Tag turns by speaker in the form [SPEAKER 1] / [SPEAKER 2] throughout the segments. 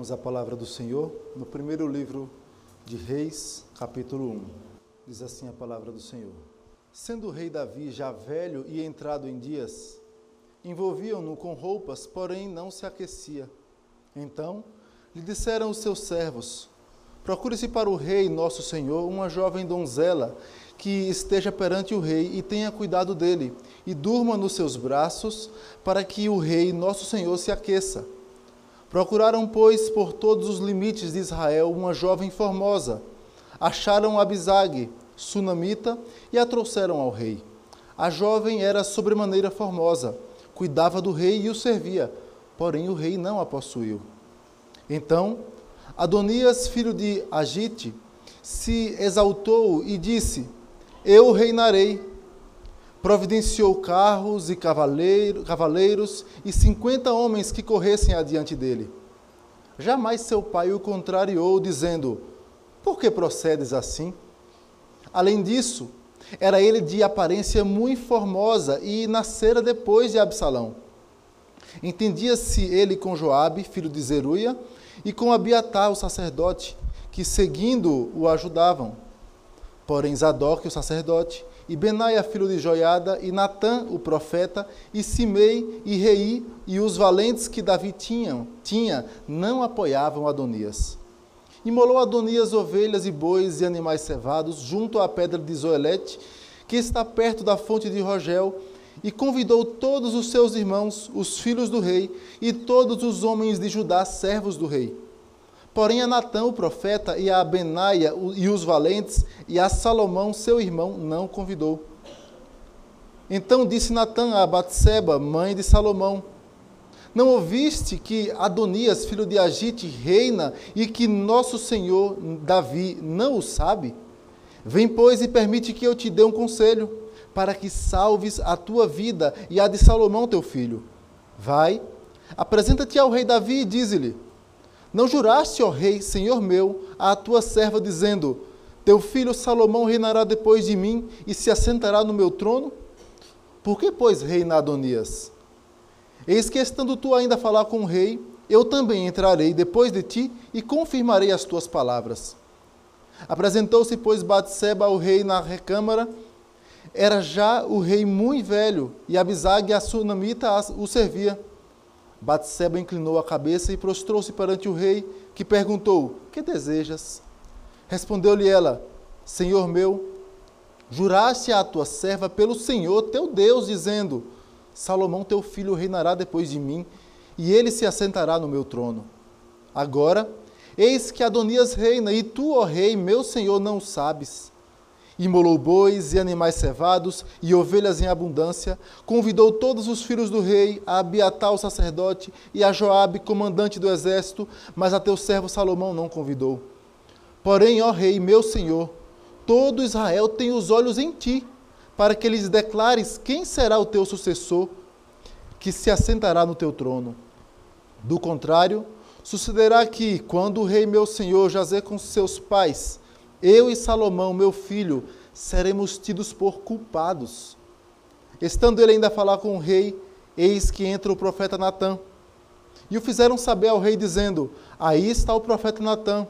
[SPEAKER 1] Vamos à palavra do Senhor no primeiro livro de Reis, capítulo 1. Diz assim a palavra do Senhor: Sendo o rei Davi já velho e entrado em dias, envolviam-no com roupas, porém não se aquecia. Então lhe disseram os seus servos: Procure-se para o rei, nosso senhor, uma jovem donzela que esteja perante o rei e tenha cuidado dele, e durma nos seus braços, para que o rei, nosso senhor, se aqueça. Procuraram, pois, por todos os limites de Israel uma jovem formosa. Acharam Abisag, sunamita, e a trouxeram ao rei. A jovem era sobremaneira formosa, cuidava do rei e o servia, porém o rei não a possuiu. Então, Adonias, filho de Agite, se exaltou e disse: Eu reinarei. Providenciou carros e cavaleiro, cavaleiros e cinquenta homens que corressem adiante dele. Jamais seu pai o contrariou, dizendo: Por que procedes assim? Além disso, era ele de aparência muito formosa e nascera depois de Absalão. Entendia-se ele com Joabe, filho de Zeruia, e com Abiatar, o sacerdote, que seguindo o ajudavam. Porém, Zadok, o sacerdote, e Benaia, filho de Joiada, e Natã, o profeta, e Simei, e Rei, e os valentes que Davi tinha, tinha não apoiavam Adonias. Imolou Adonias ovelhas e bois e animais cevados junto à pedra de Zoelete, que está perto da fonte de Rogel, e convidou todos os seus irmãos, os filhos do rei, e todos os homens de Judá, servos do rei. Porém, a Natã, o profeta, e a Benaia e os valentes, e a Salomão, seu irmão, não convidou. Então disse Natã a Batseba, mãe de Salomão: Não ouviste que Adonias, filho de Agite, reina e que nosso senhor Davi não o sabe? Vem, pois, e permite que eu te dê um conselho para que salves a tua vida e a de Salomão teu filho. Vai, apresenta-te ao rei Davi e dize-lhe: Não juraste, ó rei, senhor meu, à tua serva, dizendo: Teu filho Salomão reinará depois de mim e se assentará no meu trono? Por que, pois, reina Adonias? Eis que estando tu ainda a falar com o rei, eu também entrarei depois de ti e confirmarei as tuas palavras. Apresentou-se, pois, Batseba ao rei na recâmara era já o rei muito velho, e Abisag, a sunamita, o servia. Batseba inclinou a cabeça e prostrou-se perante o rei, que perguntou: Que desejas? Respondeu-lhe ela: Senhor meu, juraste à tua serva pelo Senhor teu Deus, dizendo: Salomão teu filho reinará depois de mim, e ele se assentará no meu trono. Agora, eis que Adonias reina, e tu, ó rei, meu senhor, não sabes imolou bois e animais cevados e ovelhas em abundância, convidou todos os filhos do rei, a Abiatar o sacerdote e a Joabe, comandante do exército, mas a teu servo Salomão não convidou. Porém, ó rei, meu senhor, todo Israel tem os olhos em ti, para que lhes declares quem será o teu sucessor, que se assentará no teu trono. Do contrário, sucederá que, quando o rei meu senhor jazer com seus pais, eu e Salomão, meu filho, seremos tidos por culpados. Estando ele ainda a falar com o rei, eis que entra o profeta Natã. E o fizeram saber ao rei, dizendo: Aí está o profeta Natã.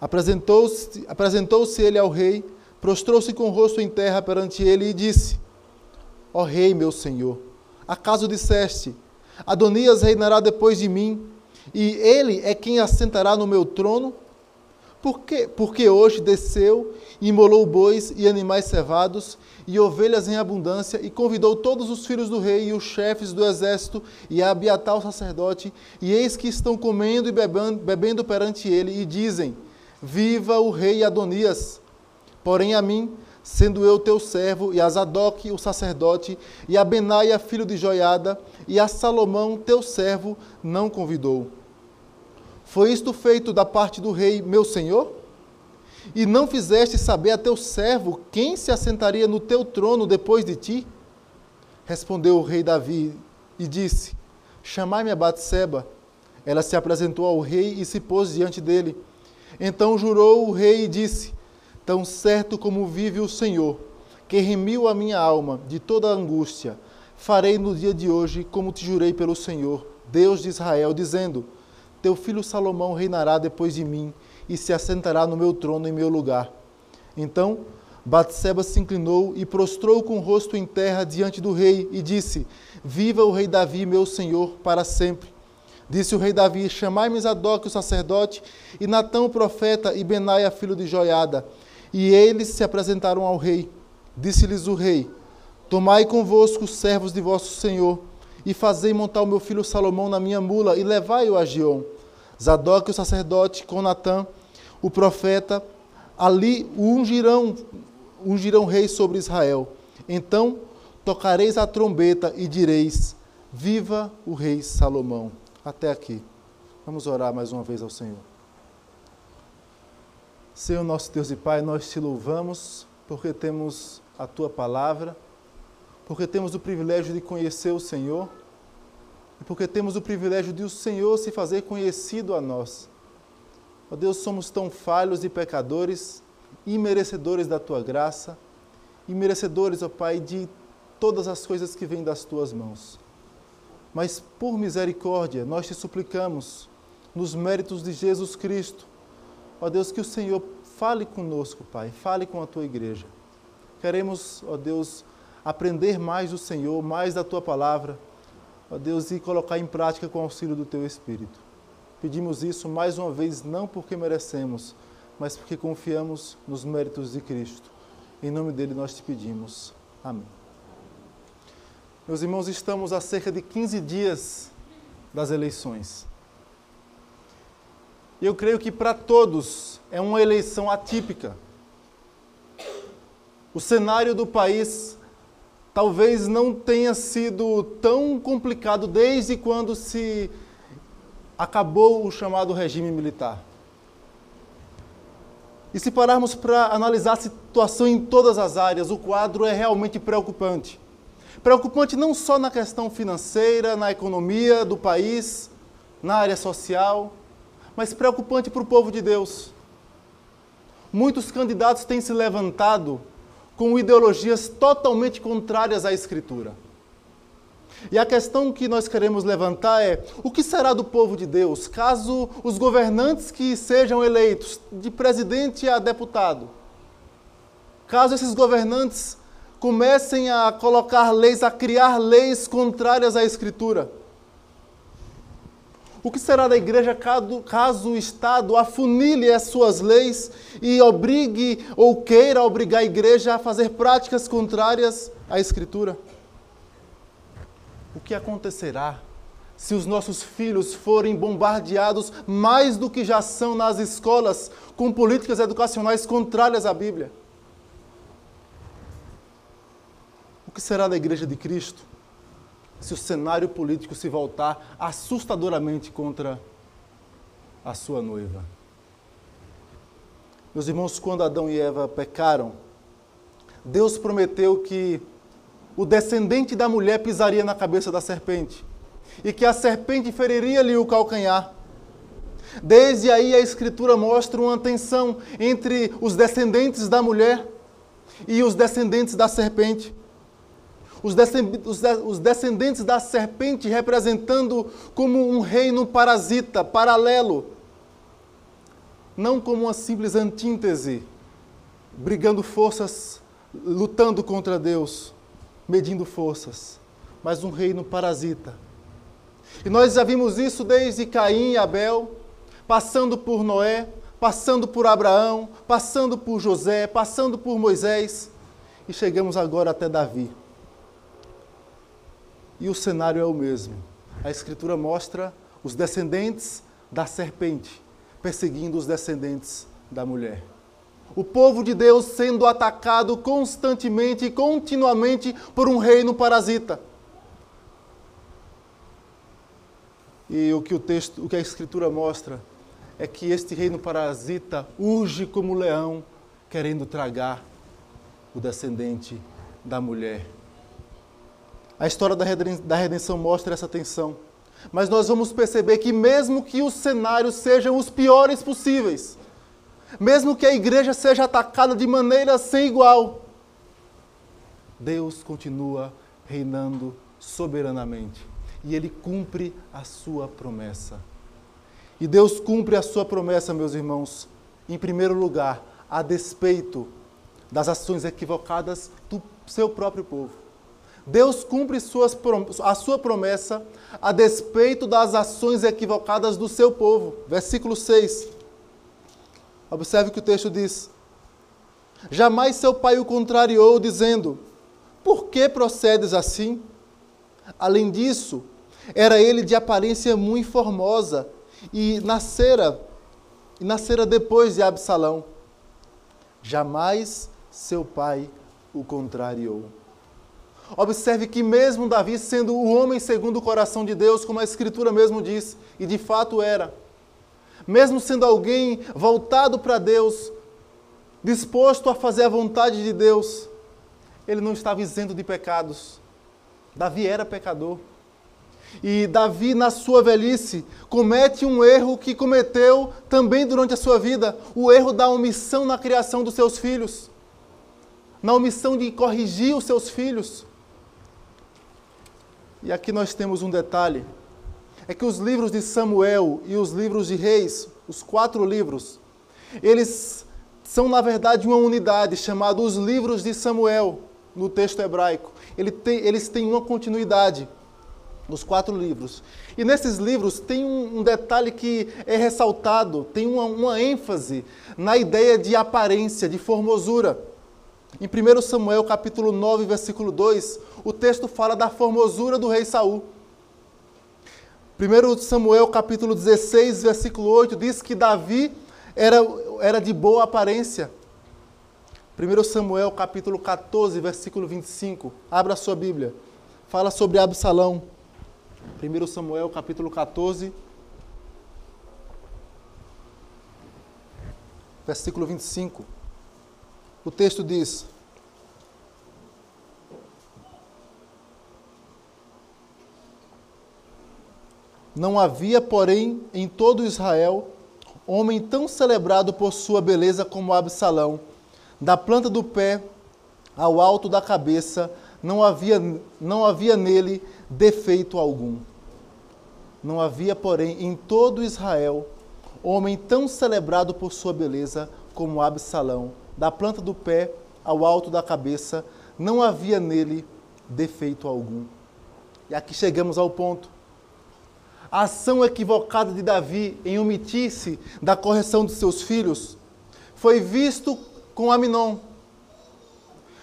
[SPEAKER 1] Apresentou-se apresentou ele ao rei, prostrou-se com o rosto em terra perante ele e disse: Ó rei, meu senhor, acaso disseste: Adonias reinará depois de mim, e ele é quem assentará no meu trono? Por quê? Porque hoje desceu, imolou bois e animais cevados e ovelhas em abundância e convidou todos os filhos do rei e os chefes do exército e a Abiatar o sacerdote, e eis que estão comendo e bebendo, bebendo perante ele e dizem: Viva o rei Adonias! Porém a mim, sendo eu teu servo, e a Zadok, o sacerdote, e a Benaia, filho de Joiada, e a Salomão, teu servo, não convidou. Foi isto feito da parte do rei, meu senhor? E não fizeste saber a teu servo quem se assentaria no teu trono depois de ti? Respondeu o rei Davi e disse: Chamai-me a Batseba. Ela se apresentou ao rei e se pôs diante dele. Então jurou o rei e disse: Tão certo como vive o Senhor, que remiu a minha alma de toda angústia, farei no dia de hoje como te jurei pelo Senhor, Deus de Israel, dizendo: Teu filho Salomão reinará depois de mim e se assentará no meu trono em meu lugar. Então Batseba se inclinou e prostrou com o rosto em terra diante do rei e disse: Viva o rei Davi, meu senhor, para sempre. Disse o rei Davi: Chamai-me Zadok, o sacerdote, e Natão, o profeta, e Benaia, filho de Joiada. E eles se apresentaram ao rei. Disse-lhes o rei: Tomai convosco os servos de vosso senhor, e fazei montar o meu filho Salomão na minha mula, e levai-o a Gion. Zadok, o sacerdote, com Natã, o profeta, ali ungirão ungirão rei sobre Israel. Então tocareis a trombeta e direis: Viva o rei Salomão. Até aqui. Vamos orar mais uma vez ao Senhor. Senhor nosso Deus e Pai, nós te louvamos porque temos a tua palavra, porque temos o privilégio de conhecer o Senhor e porque temos o privilégio de o Senhor se fazer conhecido a nós. Ó oh Deus, somos tão falhos e pecadores e merecedores da tua graça e merecedores, ó Pai, de todas as coisas que vêm das tuas mãos. Mas por misericórdia, nós te suplicamos, nos méritos de Jesus Cristo, ó Deus, que o Senhor fale conosco, Pai, fale com a tua igreja. Queremos, ó Deus, aprender mais do Senhor, mais da tua palavra, ó Deus, e colocar em prática com o auxílio do teu Espírito. Pedimos isso mais uma vez, não porque merecemos, mas porque confiamos nos méritos de Cristo. Em nome dele nós te pedimos. Amém. Meus irmãos, estamos a cerca de 15 dias das eleições. Eu creio que para todos é uma eleição atípica. O cenário do país talvez não tenha sido tão complicado desde quando se acabou o chamado regime militar. E se pararmos para analisar a situação em todas as áreas, o quadro é realmente preocupante. Preocupante não só na questão financeira, na economia do país, na área social, mas preocupante para o povo de Deus. Muitos candidatos têm se levantado com ideologias totalmente contrárias à Escritura. E a questão que nós queremos levantar é: o que será do povo de Deus caso os governantes que sejam eleitos, de presidente a deputado, caso esses governantes comecem a colocar leis, a criar leis contrárias à Escritura? O que será da igreja caso o Estado afunile as suas leis e obrigue ou queira obrigar a igreja a fazer práticas contrárias à Escritura? o que acontecerá se os nossos filhos forem bombardeados mais do que já são nas escolas com políticas educacionais contrárias à Bíblia? O que será da Igreja de Cristo se o cenário político se voltar assustadoramente contra a sua noiva? Meus irmãos, quando Adão e Eva pecaram, Deus prometeu que o descendente da mulher pisaria na cabeça da serpente e que a serpente feriria-lhe o calcanhar. Desde aí a Escritura mostra uma tensão entre os descendentes da mulher e os descendentes da serpente. Os descendentes da serpente representando como um reino parasita, paralelo, não como uma simples antítese, brigando forças, lutando contra Deus medindo forças, mas um reino parasita. E nós já vimos isso desde Caim e Abel, passando por Noé, passando por Abraão, passando por José, passando por Moisés, e chegamos agora até Davi. E o cenário é o mesmo. A Escritura mostra os descendentes da serpente perseguindo os descendentes da mulher o povo de Deus sendo atacado constantemente e continuamente por um reino parasita. E o que o texto, o que a escritura mostra é que este reino parasita urge como leão querendo tragar o descendente da mulher. A história da redenção mostra essa tensão. Mas nós vamos perceber que mesmo que os cenários sejam os piores possíveis, mesmo que a igreja seja atacada de maneira sem igual, Deus continua reinando soberanamente e ele cumpre a sua promessa. E Deus cumpre a sua promessa, meus irmãos, em primeiro lugar, a despeito das ações equivocadas do seu próprio povo. Deus cumpre suas, a sua promessa a despeito das ações equivocadas do seu povo. Versículo 6. Observe o que o texto diz. Jamais seu pai o contrariou, dizendo: Por que procedes assim? Além disso, era ele de aparência muito formosa e nascera, e nascera depois de Absalão. Jamais seu pai o contrariou. Observe que, mesmo Davi sendo o homem segundo o coração de Deus, como a Escritura mesmo diz, e de fato era, mesmo sendo alguém voltado para Deus, disposto a fazer a vontade de Deus, ele não estava isento de pecados. Davi era pecador. E Davi, na sua velhice, comete um erro que cometeu também durante a sua vida: o erro da omissão na criação dos seus filhos, na omissão de corrigir os seus filhos. E aqui nós temos um detalhe: é que os livros de Samuel e os livros de Reis, os quatro livros, eles são na verdade uma unidade chamada os livros de Samuel no texto hebraico. Ele tem, eles têm uma continuidade nos quatro livros. E nesses livros tem um, um detalhe que é ressaltado, tem uma, uma ênfase na ideia de aparência, de formosura. Em 1 Samuel capítulo 9, versículo 2, o texto fala da formosura do rei Saul. 1 Samuel capítulo 16, versículo 8, diz que Davi era, era de boa aparência. 1 Samuel capítulo 14, versículo 25. Abra a sua Bíblia. Fala sobre Absalão. 1 Samuel capítulo 14, versículo 25. O texto diz: Não havia, porém, em todo Israel homem tão celebrado por sua beleza como Absalão. Da planta do pé ao alto da cabeça, não havia, não havia nele defeito algum. Não havia, porém, em todo Israel homem tão celebrado por sua beleza como Absalão da planta do pé ao alto da cabeça, não havia nele defeito algum. E aqui chegamos ao ponto. A ação equivocada de Davi em omitir-se da correção de seus filhos foi visto com Aminon.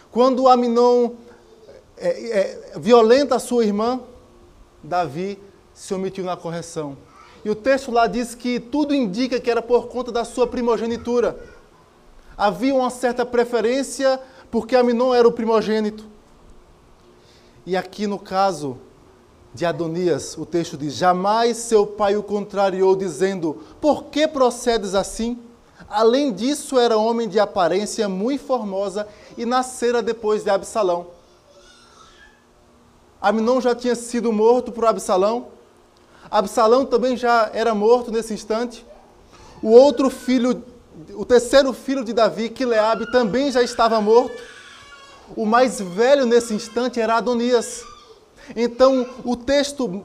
[SPEAKER 1] Quando Aminon é, é, violenta a sua irmã, Davi se omitiu na correção. E o texto lá diz que tudo indica que era por conta da sua primogenitura havia uma certa preferência porque Aminon era o primogênito. E aqui no caso de Adonias, o texto diz: Jamais seu pai o contrariou, dizendo: Por que procedes assim? Além disso, era homem de aparência muito formosa e nascera depois de Absalão. Aminon já tinha sido morto por Absalão. Absalão também já era morto nesse instante. O outro filho o terceiro filho de Davi, Quileabe, também já estava morto. O mais velho nesse instante era Adonias. Então, o texto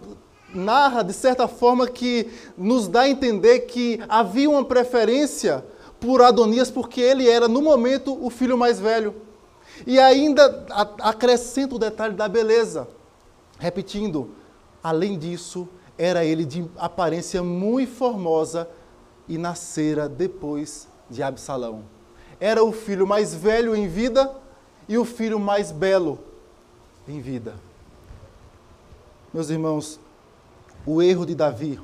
[SPEAKER 1] narra, de certa forma, que nos dá a entender que havia uma preferência por Adonias, porque ele era, no momento, o filho mais velho. E ainda acrescenta o detalhe da beleza. Repetindo, além disso, era ele de aparência muito formosa e nascera depois de Absalão. Era o filho mais velho em vida e o filho mais belo em vida. Meus irmãos, o erro de Davi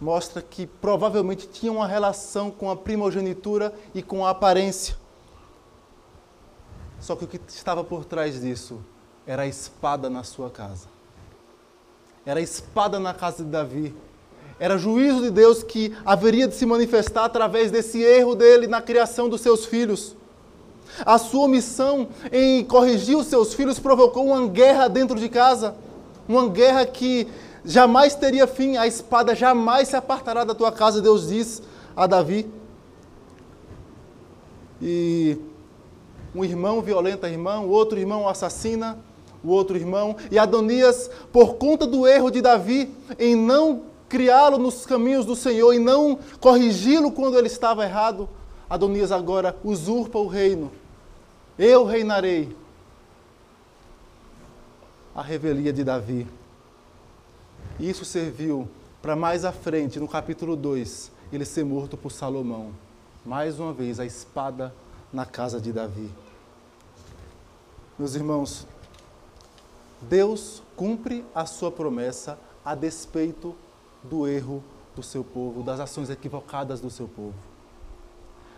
[SPEAKER 1] mostra que provavelmente tinha uma relação com a primogenitura e com a aparência. Só que o que estava por trás disso era a espada na sua casa. Era a espada na casa de Davi era juízo de Deus que haveria de se manifestar através desse erro dele na criação dos seus filhos. A sua missão em corrigir os seus filhos provocou uma guerra dentro de casa, uma guerra que jamais teria fim, a espada jamais se apartará da tua casa, Deus diz a Davi. E um irmão violenta irmão, o outro irmão assassina o outro irmão, e Adonias, por conta do erro de Davi em não criá-lo nos caminhos do Senhor e não corrigi-lo quando ele estava errado, Adonias agora usurpa o reino. Eu reinarei. A revelia de Davi. Isso serviu para mais à frente, no capítulo 2, ele ser morto por Salomão. Mais uma vez, a espada na casa de Davi. Meus irmãos, Deus cumpre a sua promessa a despeito do erro do seu povo, das ações equivocadas do seu povo.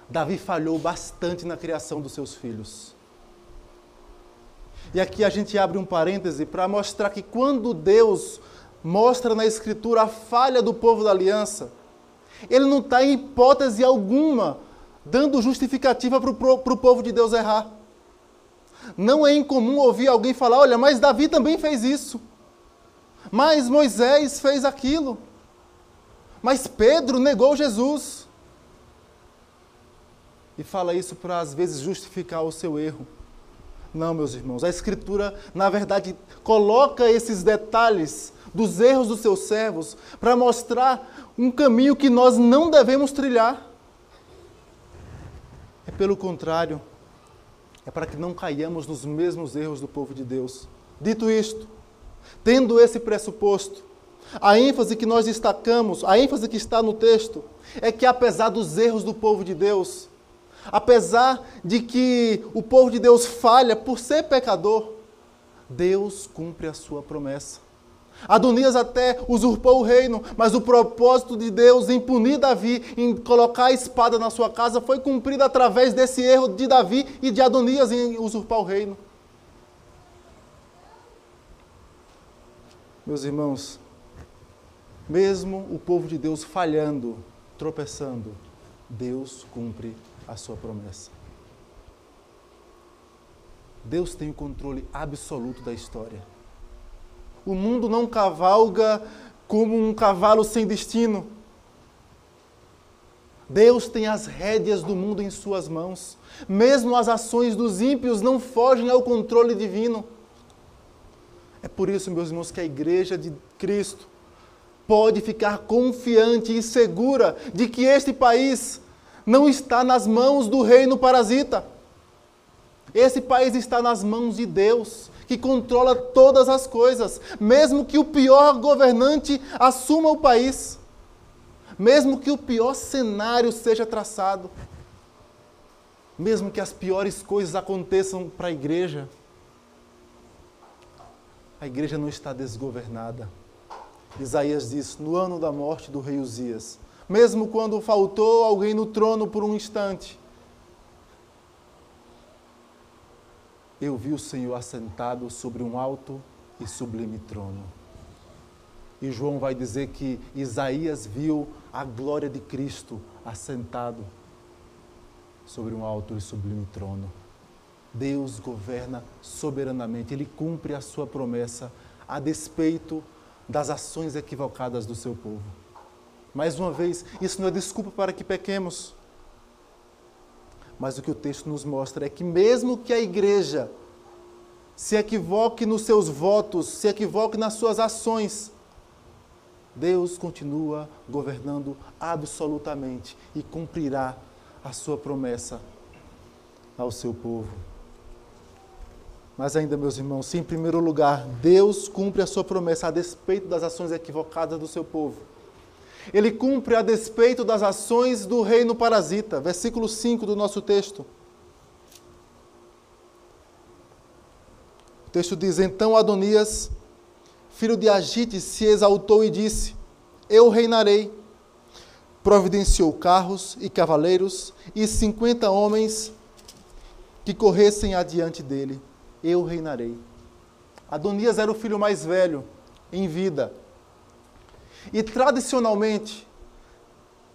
[SPEAKER 1] Davi falhou bastante na criação dos seus filhos. E aqui a gente abre um parêntese para mostrar que quando Deus mostra na Escritura a falha do povo da aliança, ele não está em hipótese alguma dando justificativa para o povo de Deus errar. Não é incomum ouvir alguém falar: olha, mas Davi também fez isso. Mas Moisés fez aquilo. Mas Pedro negou Jesus. E fala isso para, às vezes, justificar o seu erro. Não, meus irmãos, a Escritura, na verdade, coloca esses detalhes dos erros dos seus servos para mostrar um caminho que nós não devemos trilhar. É pelo contrário, é para que não caiamos nos mesmos erros do povo de Deus. Dito isto, tendo esse pressuposto, a ênfase que nós destacamos, a ênfase que está no texto, é que apesar dos erros do povo de Deus, apesar de que o povo de Deus falha por ser pecador, Deus cumpre a sua promessa. Adonias até usurpou o reino, mas o propósito de Deus em punir Davi, em colocar a espada na sua casa, foi cumprido através desse erro de Davi e de Adonias em usurpar o reino. Meus irmãos, mesmo o povo de Deus falhando, tropeçando, Deus cumpre a sua promessa. Deus tem o controle absoluto da história. O mundo não cavalga como um cavalo sem destino. Deus tem as rédeas do mundo em suas mãos. Mesmo as ações dos ímpios não fogem ao controle divino. É por isso, meus irmãos, que a igreja de Cristo pode ficar confiante e segura de que este país não está nas mãos do reino parasita. Esse país está nas mãos de Deus que controla todas as coisas, mesmo que o pior governante assuma o país, mesmo que o pior cenário seja traçado, mesmo que as piores coisas aconteçam para a igreja, a igreja não está desgovernada. Isaías diz: no ano da morte do rei Uzias, mesmo quando faltou alguém no trono por um instante, eu vi o Senhor assentado sobre um alto e sublime trono. E João vai dizer que Isaías viu a glória de Cristo assentado sobre um alto e sublime trono. Deus governa soberanamente, ele cumpre a sua promessa a despeito das ações equivocadas do seu povo. Mais uma vez, isso não é desculpa para que pequemos. Mas o que o texto nos mostra é que, mesmo que a igreja se equivoque nos seus votos, se equivoque nas suas ações, Deus continua governando absolutamente e cumprirá a sua promessa ao seu povo. Mas ainda, meus irmãos, se em primeiro lugar Deus cumpre a sua promessa a despeito das ações equivocadas do seu povo, ele cumpre a despeito das ações do reino parasita. Versículo 5 do nosso texto. O texto diz: Então Adonias, filho de Agite, se exaltou e disse: Eu reinarei. Providenciou carros e cavaleiros e cinquenta homens que corressem adiante dele. Eu reinarei. Adonias era o filho mais velho em vida e tradicionalmente,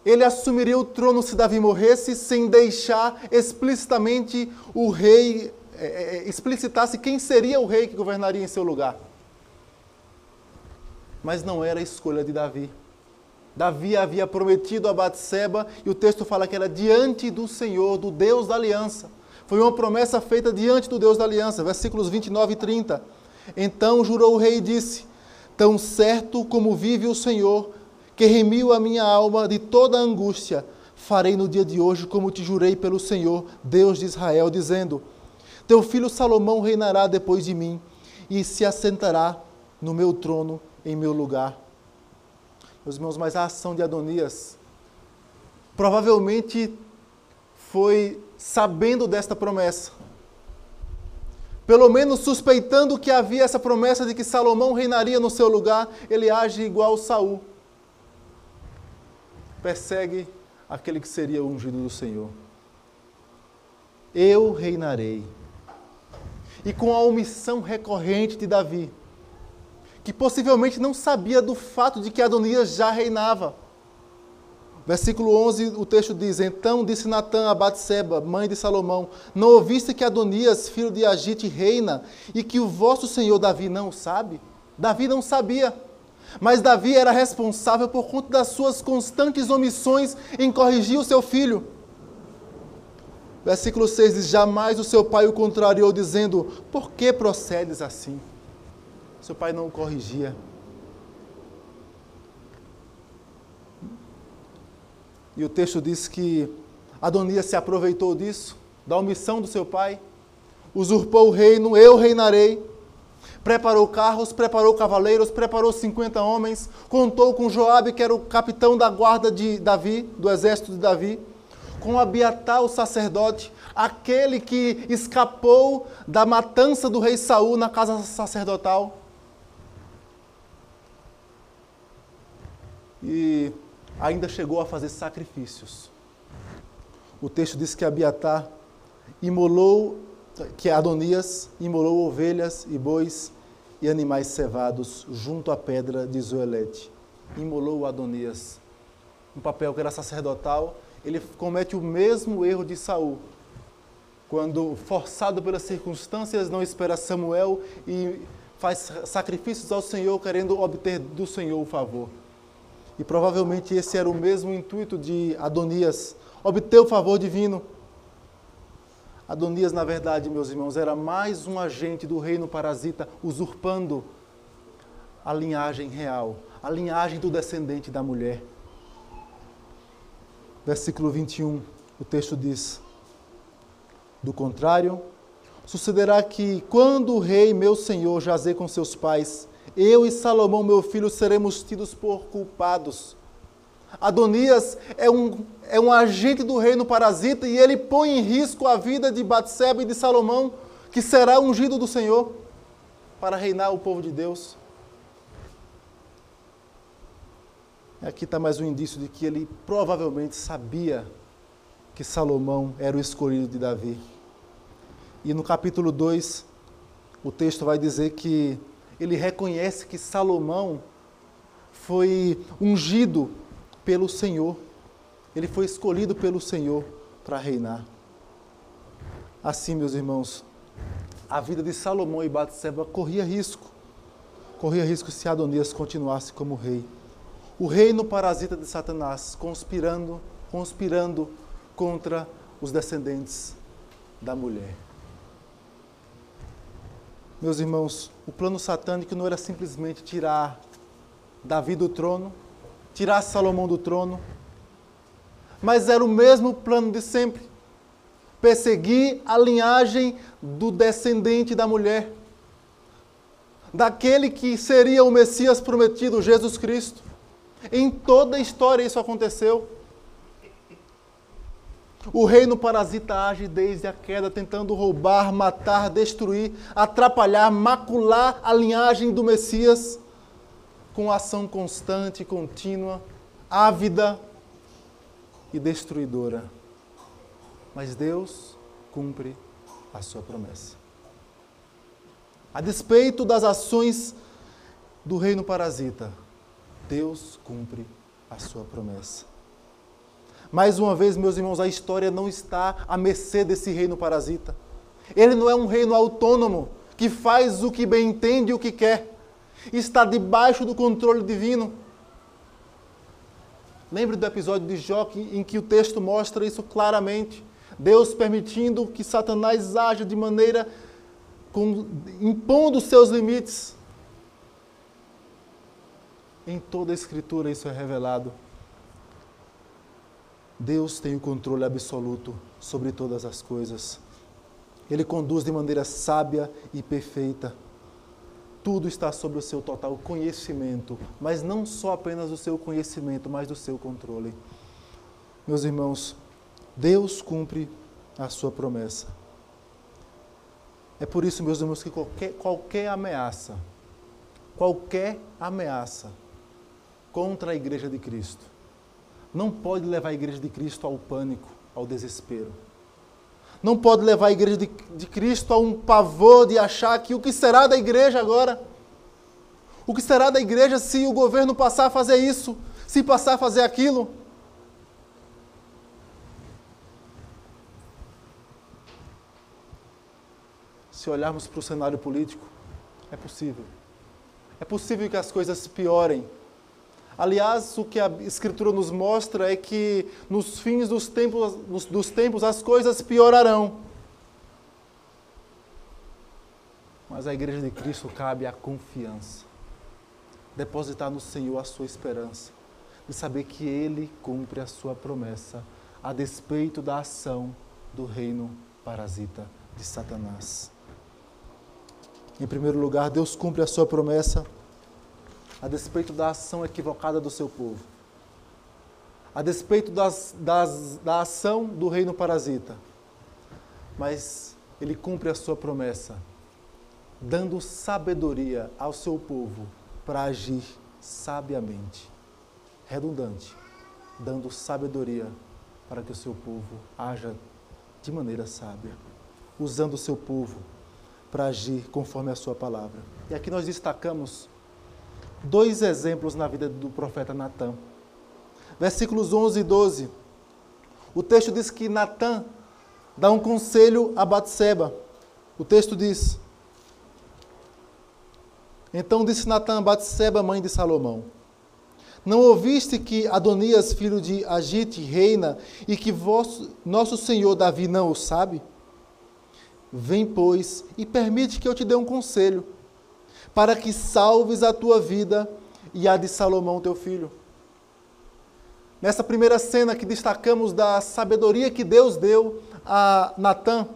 [SPEAKER 1] ele assumiria o trono se Davi morresse, sem deixar explicitamente o rei, é, é, é, explicitasse quem seria o rei que governaria em seu lugar. Mas não era a escolha de Davi. Davi havia prometido a Batseba e o texto fala que era diante do Senhor, do Deus da aliança. Foi uma promessa feita diante do Deus da aliança, versículos 29 e 30. Então jurou o rei e disse: Tão certo como vive o Senhor, que remiu a minha alma de toda angústia, farei no dia de hoje como te jurei pelo Senhor, Deus de Israel, dizendo: Teu filho Salomão reinará depois de mim e se assentará no meu trono em meu lugar. Meus irmãos, mas a ação de Adonias provavelmente foi sabendo desta promessa. Pelo menos suspeitando que havia essa promessa de que Salomão reinaria no seu lugar, ele age igual Saul. Persegue aquele que seria o ungido do Senhor. Eu reinarei. E com a omissão recorrente de Davi, que possivelmente não sabia do fato de que Adonias já reinava. Versículo 11, o texto diz: Então disse Natã a Batseba, mãe de Salomão: Não ouviste que Adonias, filho de Agite, reina e que o vosso senhor Davi não sabe? Davi não sabia. Mas Davi era responsável por conta das suas constantes omissões em corrigir o seu filho. Versículo 6 diz: Jamais o seu pai o contrariou, dizendo: Por que procedes assim? Seu pai não o corrigia. E o texto diz que Adonias se aproveitou disso, da omissão do seu pai, usurpou o reino, eu reinarei. Preparou carros, preparou cavaleiros, preparou 50 homens, contou com Joabe, que era o capitão da guarda de Davi, do exército de Davi, com Abiatar, o sacerdote, aquele que escapou da matança do rei Saul na casa sacerdotal. e ainda chegou a fazer sacrifícios. O texto diz que Abiatar imolou, que Adonias imolou ovelhas e bois e animais cevados junto à pedra de Zoelete. Imolou Adonias. Um papel que era sacerdotal, ele comete o mesmo erro de Saul. Quando, forçado pelas circunstâncias, não espera Samuel e faz sacrifícios ao Senhor, querendo obter do Senhor o favor. E provavelmente esse era o mesmo intuito de Adonias, obter o favor divino. Adonias, na verdade, meus irmãos, era mais um agente do reino parasita, usurpando a linhagem real, a linhagem do descendente da mulher. Versículo 21, o texto diz: Do contrário, sucederá que, quando o rei, meu senhor, jazer com seus pais, eu e Salomão, meu filho, seremos tidos por culpados. Adonias é um, é um agente do reino parasita e ele põe em risco a vida de Batseba e de Salomão, que será ungido do Senhor para reinar o povo de Deus. Aqui está mais um indício de que ele provavelmente sabia que Salomão era o escolhido de Davi. E no capítulo 2, o texto vai dizer que ele reconhece que Salomão foi ungido pelo Senhor. Ele foi escolhido pelo Senhor para reinar. Assim, meus irmãos, a vida de Salomão e Batseba corria risco. Corria risco se Adonias continuasse como rei. O reino parasita de Satanás, conspirando, conspirando contra os descendentes da mulher. Meus irmãos, o plano satânico não era simplesmente tirar Davi do trono, tirar Salomão do trono, mas era o mesmo plano de sempre: perseguir a linhagem do descendente da mulher, daquele que seria o Messias prometido, Jesus Cristo. Em toda a história isso aconteceu. O reino parasita age desde a queda, tentando roubar, matar, destruir, atrapalhar, macular a linhagem do Messias com ação constante, contínua, ávida e destruidora. Mas Deus cumpre a sua promessa. A despeito das ações do reino parasita, Deus cumpre a sua promessa. Mais uma vez, meus irmãos, a história não está à mercê desse reino parasita. Ele não é um reino autônomo que faz o que bem entende e o que quer. Está debaixo do controle divino. Lembre do episódio de Jó em que o texto mostra isso claramente. Deus permitindo que Satanás haja de maneira com, impondo seus limites. Em toda a Escritura isso é revelado. Deus tem o controle absoluto sobre todas as coisas. Ele conduz de maneira sábia e perfeita. Tudo está sob o seu total conhecimento, mas não só apenas o seu conhecimento, mas do seu controle. Meus irmãos, Deus cumpre a sua promessa. É por isso, meus irmãos, que qualquer, qualquer ameaça, qualquer ameaça contra a igreja de Cristo, não pode levar a igreja de Cristo ao pânico, ao desespero. Não pode levar a igreja de, de Cristo a um pavor de achar que o que será da igreja agora? O que será da igreja se o governo passar a fazer isso, se passar a fazer aquilo? Se olharmos para o cenário político, é possível. É possível que as coisas piorem Aliás, o que a Escritura nos mostra é que nos fins dos tempos, dos tempos as coisas piorarão. Mas a igreja de Cristo cabe a confiança, depositar no Senhor a sua esperança, de saber que Ele cumpre a sua promessa, a despeito da ação do reino parasita de Satanás. Em primeiro lugar, Deus cumpre a sua promessa a despeito da ação equivocada do seu povo, a despeito das, das, da ação do reino parasita. Mas ele cumpre a sua promessa, dando sabedoria ao seu povo para agir sabiamente. Redundante, dando sabedoria para que o seu povo haja de maneira sábia, usando o seu povo para agir conforme a sua palavra. E aqui nós destacamos dois exemplos na vida do profeta Natan. Versículos 11 e 12. O texto diz que Natan dá um conselho a Batseba. O texto diz: Então disse Natan a Batseba, mãe de Salomão: Não ouviste que Adonias, filho de Agite, reina e que vosso, nosso senhor Davi não o sabe? Vem, pois, e permite que eu te dê um conselho para que salves a tua vida e a de Salomão, teu filho. Nessa primeira cena que destacamos da sabedoria que Deus deu a Natã,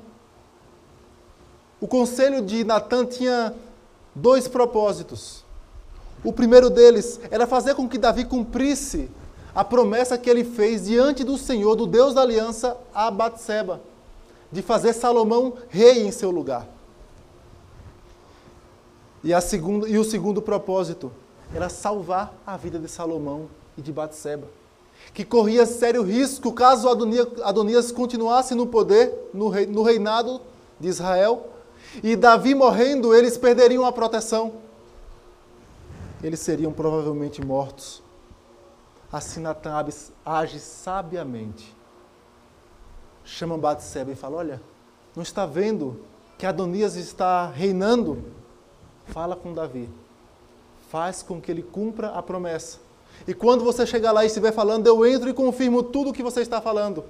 [SPEAKER 1] o conselho de Natã tinha dois propósitos. O primeiro deles era fazer com que Davi cumprisse a promessa que ele fez diante do Senhor, do Deus da aliança, a Batseba, de fazer Salomão rei em seu lugar. E, a segunda, e o segundo propósito era salvar a vida de Salomão e de Batseba, que corria sério risco caso Adonias, Adonias continuasse no poder, no, rei, no reinado de Israel, e Davi morrendo, eles perderiam a proteção. Eles seriam provavelmente mortos. Assim Natan age sabiamente. Chama Batseba e fala: Olha, não está vendo que Adonias está reinando? Fala com Davi. Faz com que ele cumpra a promessa. E quando você chegar lá e estiver falando, eu entro e confirmo tudo o que você está falando.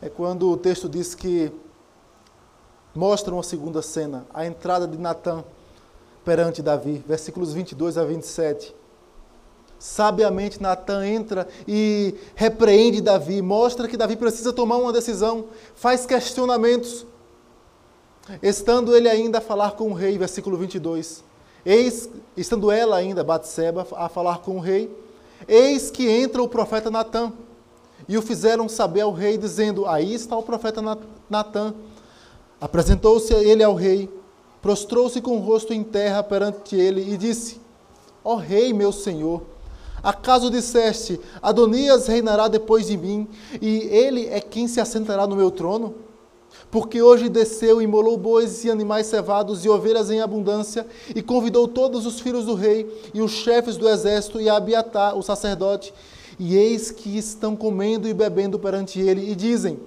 [SPEAKER 1] É quando o texto diz que mostra uma segunda cena, a entrada de Natã perante Davi, versículos 22 a 27. Sabiamente Natã entra e repreende Davi, mostra que Davi precisa tomar uma decisão, faz questionamentos. Estando ele ainda a falar com o rei, versículo 22. Eis, estando ela ainda, Batseba, a falar com o rei, eis que entra o profeta Natã. E o fizeram saber ao rei, dizendo: Aí está o profeta Natã. Apresentou-se ele ao rei, prostrou-se com o rosto em terra perante ele e disse: Ó rei, meu senhor, acaso disseste: Adonias reinará depois de mim, e ele é quem se assentará no meu trono? Porque hoje desceu e imolou bois e animais cevados e ovelhas em abundância, e convidou todos os filhos do rei e os chefes do exército e Abiatar, o sacerdote, e eis que estão comendo e bebendo perante ele, e dizem: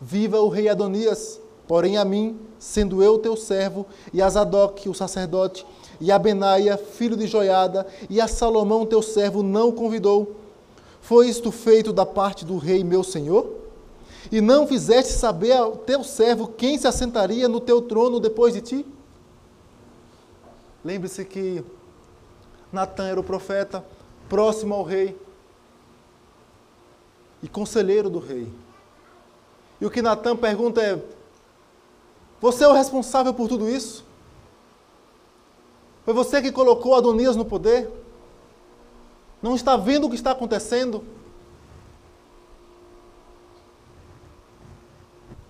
[SPEAKER 1] Viva o rei Adonias! Porém a mim, sendo eu teu servo, e a Zadok, o sacerdote, e a Benaia, filho de Joiada, e a Salomão, teu servo, não convidou. Foi isto feito da parte do rei meu senhor? E não fizeste saber ao teu servo quem se assentaria no teu trono depois de ti? Lembre-se que Natan era o profeta, próximo ao rei e conselheiro do rei. E o que Natan pergunta é: Você é o responsável por tudo isso? Foi você que colocou Adonias no poder? Não está vendo o que está acontecendo?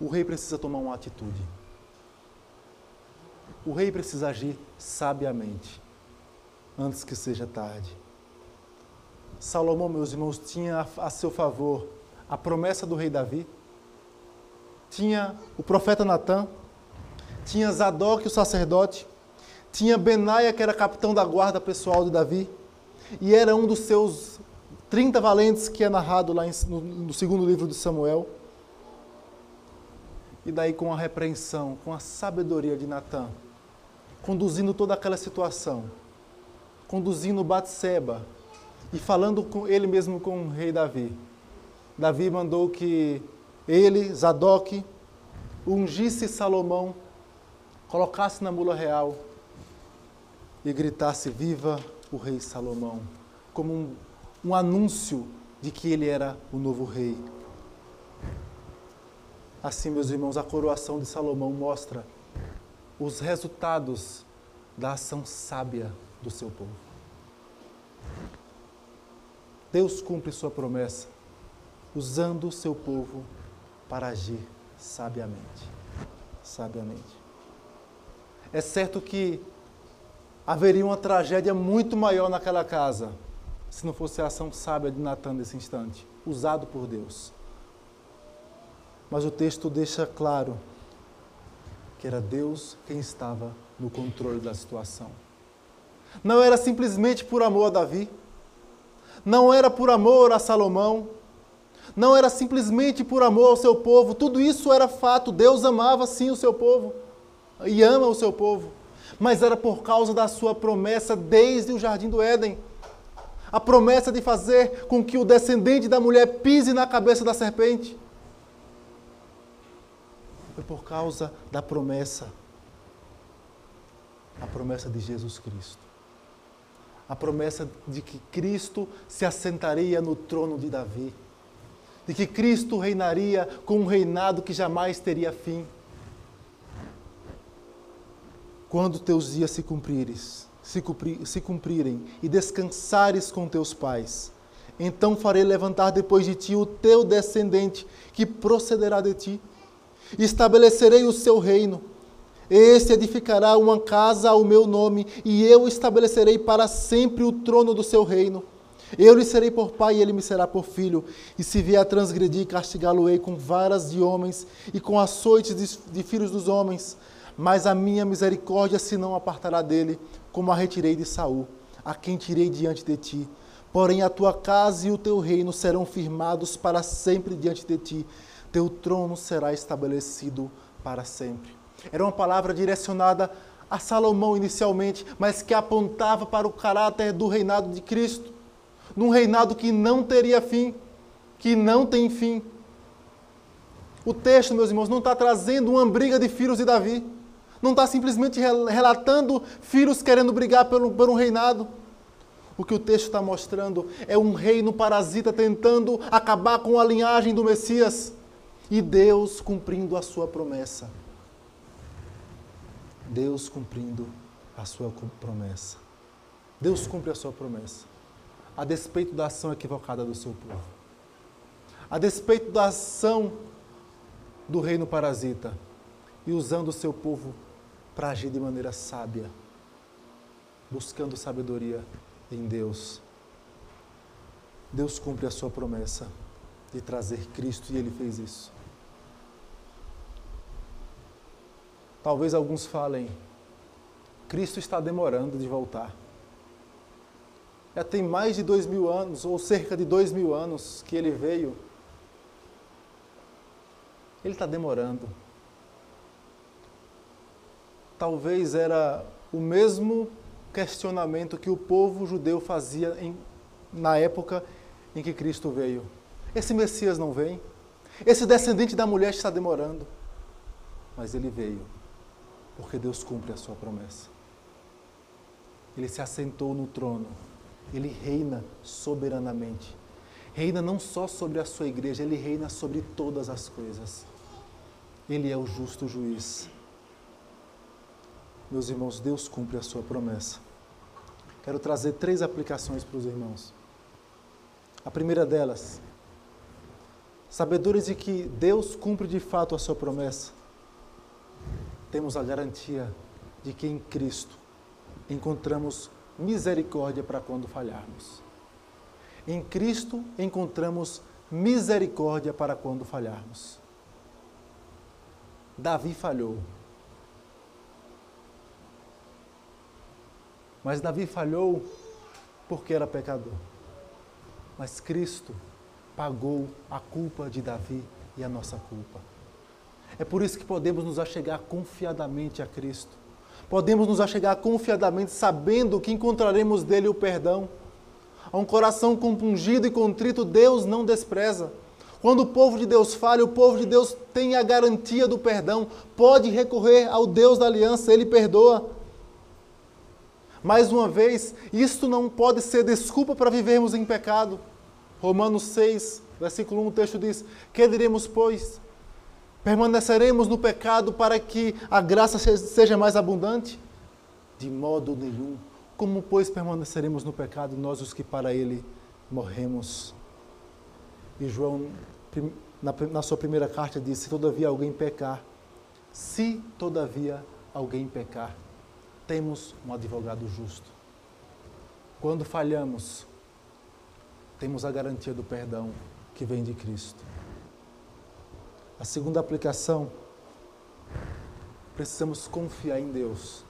[SPEAKER 1] O rei precisa tomar uma atitude. O rei precisa agir sabiamente, antes que seja tarde. Salomão, meus irmãos, tinha a seu favor a promessa do rei Davi, tinha o profeta Natã, tinha Zadok, o sacerdote, tinha Benaia, que era capitão da guarda pessoal de Davi, e era um dos seus 30 valentes que é narrado lá no, no segundo livro de Samuel. E daí, com a repreensão, com a sabedoria de Natã, conduzindo toda aquela situação, conduzindo Batseba e falando com ele mesmo com o rei Davi. Davi mandou que ele, Zadok, ungisse Salomão, colocasse na mula real e gritasse: Viva o rei Salomão! Como um, um anúncio de que ele era o novo rei. Assim, meus irmãos, a coroação de Salomão mostra os resultados da ação sábia do seu povo. Deus cumpre sua promessa usando o seu povo para agir sabiamente. Sabiamente. É certo que haveria uma tragédia muito maior naquela casa se não fosse a ação sábia de Natan nesse instante, usado por Deus. Mas o texto deixa claro que era Deus quem estava no controle da situação. Não era simplesmente por amor a Davi, não era por amor a Salomão, não era simplesmente por amor ao seu povo, tudo isso era fato. Deus amava sim o seu povo e ama o seu povo, mas era por causa da sua promessa desde o jardim do Éden. A promessa de fazer com que o descendente da mulher pise na cabeça da serpente. Foi por causa da promessa. A promessa de Jesus Cristo. A promessa de que Cristo se assentaria no trono de Davi. De que Cristo reinaria com um reinado que jamais teria fim. Quando teus dias se cumprires, se, se cumprirem e descansares com teus pais, então farei levantar depois de ti o teu descendente, que procederá de ti estabelecerei o seu reino. Este edificará uma casa ao meu nome, e eu estabelecerei para sempre o trono do seu reino. Eu lhe serei por pai e ele me será por filho. E se vier a transgredir, castigá-lo-ei com varas de homens e com açoites de, de filhos dos homens. Mas a minha misericórdia se não apartará dele, como a retirei de Saul, a quem tirei diante de ti. Porém a tua casa e o teu reino serão firmados para sempre diante de ti teu trono será estabelecido para sempre. Era uma palavra direcionada a Salomão inicialmente, mas que apontava para o caráter do reinado de Cristo, num reinado que não teria fim, que não tem fim. O texto, meus irmãos, não está trazendo uma briga de filhos de Davi, não está simplesmente relatando filhos querendo brigar por, por um reinado. O que o texto está mostrando é um reino parasita tentando acabar com a linhagem do Messias. E Deus cumprindo a sua promessa. Deus cumprindo a sua promessa. Deus cumpre a sua promessa. A despeito da ação equivocada do seu povo. A despeito da ação do reino parasita. E usando o seu povo para agir de maneira sábia. Buscando sabedoria em Deus. Deus cumpre a sua promessa de trazer Cristo e ele fez isso. Talvez alguns falem, Cristo está demorando de voltar. Já tem mais de dois mil anos, ou cerca de dois mil anos, que ele veio. Ele está demorando. Talvez era o mesmo questionamento que o povo judeu fazia em, na época em que Cristo veio. Esse Messias não vem. Esse descendente da mulher está demorando. Mas ele veio porque Deus cumpre a sua promessa. ele se assentou no trono. Ele reina soberanamente. Reina não só sobre a sua igreja, ele reina sobre todas as coisas. Ele é o justo juiz. Meus irmãos, Deus cumpre a sua promessa. Quero trazer três aplicações para os irmãos. A primeira delas, sabedores de que Deus cumpre de fato a sua promessa, temos a garantia de que em Cristo encontramos misericórdia para quando falharmos. Em Cristo encontramos misericórdia para quando falharmos. Davi falhou. Mas Davi falhou porque era pecador. Mas Cristo pagou a culpa de Davi e a nossa culpa. É por isso que podemos nos achegar confiadamente a Cristo. Podemos nos achegar confiadamente sabendo que encontraremos dele o perdão. A um coração compungido e contrito, Deus não despreza. Quando o povo de Deus falha, o povo de Deus tem a garantia do perdão, pode recorrer ao Deus da aliança, ele perdoa. Mais uma vez, isto não pode ser desculpa para vivermos em pecado. Romanos 6, versículo 1, o texto diz: Que diremos, pois? Permaneceremos no pecado para que a graça seja mais abundante? De modo nenhum. Como, pois, permaneceremos no pecado, nós os que para ele morremos? E João, na, sua primeira carta, disse: Se todavia alguém pecar, se todavia alguém pecar, temos um advogado justo. Quando falhamos, temos a garantia do perdão que vem de Cristo. A segunda aplicação, precisamos confiar em Deus.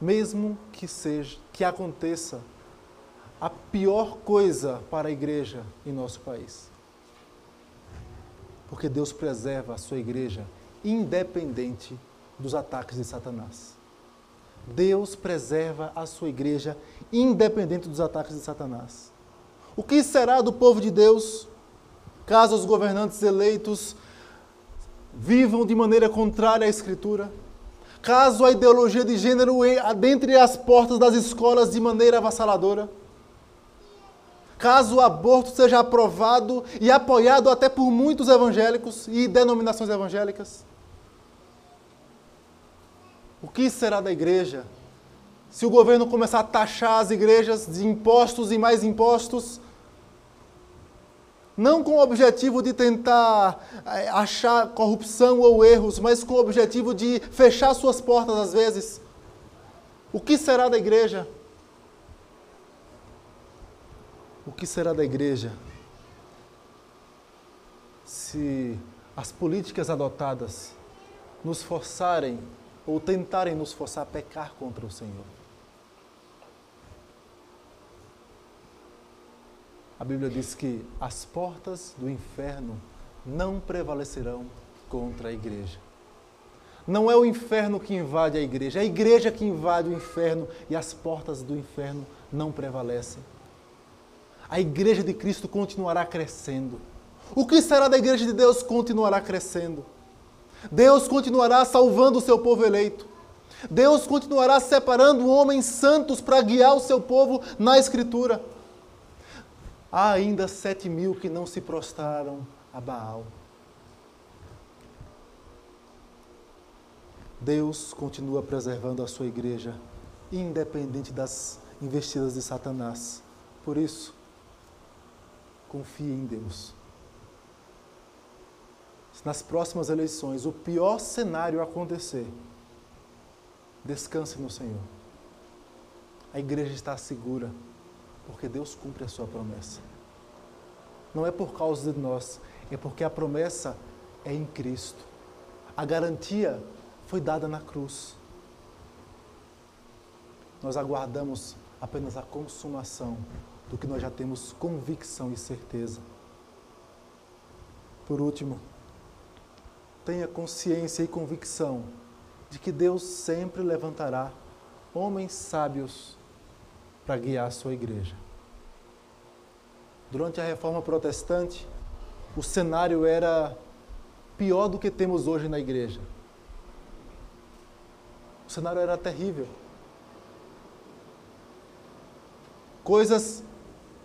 [SPEAKER 1] Mesmo que seja, que aconteça a pior coisa para a igreja em nosso país. Porque Deus preserva a sua igreja independente dos ataques de Satanás. Deus preserva a sua igreja independente dos ataques de Satanás. O que será do povo de Deus caso os governantes eleitos vivam de maneira contrária à Escritura? Caso a ideologia de gênero adentre as portas das escolas de maneira avassaladora? Caso o aborto seja aprovado e apoiado até por muitos evangélicos e denominações evangélicas? O que será da igreja se o governo começar a taxar as igrejas de impostos e mais impostos? Não com o objetivo de tentar eh, achar corrupção ou erros, mas com o objetivo de fechar suas portas às vezes. O que será da igreja? O que será da igreja se as políticas adotadas nos forçarem ou tentarem nos forçar a pecar contra o Senhor. A Bíblia diz que as portas do inferno não prevalecerão contra a igreja. Não é o inferno que invade a igreja, é a igreja que invade o inferno e as portas do inferno não prevalecem. A igreja de Cristo continuará crescendo. O que será da igreja de Deus continuará crescendo. Deus continuará salvando o seu povo eleito. Deus continuará separando homens santos para guiar o seu povo na Escritura. Há ainda sete mil que não se prostraram a Baal. Deus continua preservando a sua igreja, independente das investidas de Satanás. Por isso, confie em Deus se nas próximas eleições o pior cenário acontecer, descanse no Senhor. A igreja está segura, porque Deus cumpre a sua promessa. Não é por causa de nós, é porque a promessa é em Cristo. A garantia foi dada na cruz. Nós aguardamos apenas a consumação do que nós já temos convicção e certeza. Por último, tenha consciência e convicção de que Deus sempre levantará homens sábios para guiar a sua igreja. Durante a reforma protestante, o cenário era pior do que temos hoje na igreja. O cenário era terrível. coisas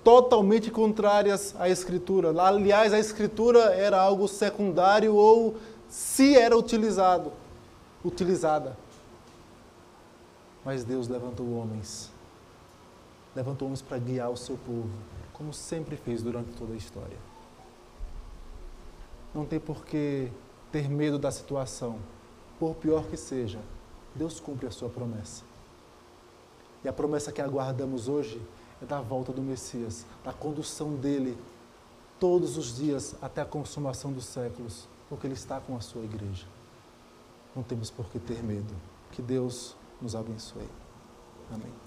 [SPEAKER 1] totalmente contrárias à Escritura. Aliás, a Escritura era algo secundário ou se era utilizado, utilizada. Mas Deus levantou homens, levantou homens para guiar o seu povo, como sempre fez durante toda a história. Não tem por que ter medo da situação, por pior que seja, Deus cumpre a sua promessa. E a promessa que aguardamos hoje é da volta do Messias, da condução dele todos os dias até a consumação dos séculos, porque ele está com a sua igreja. Não temos por que ter medo. Que Deus nos abençoe. Amém.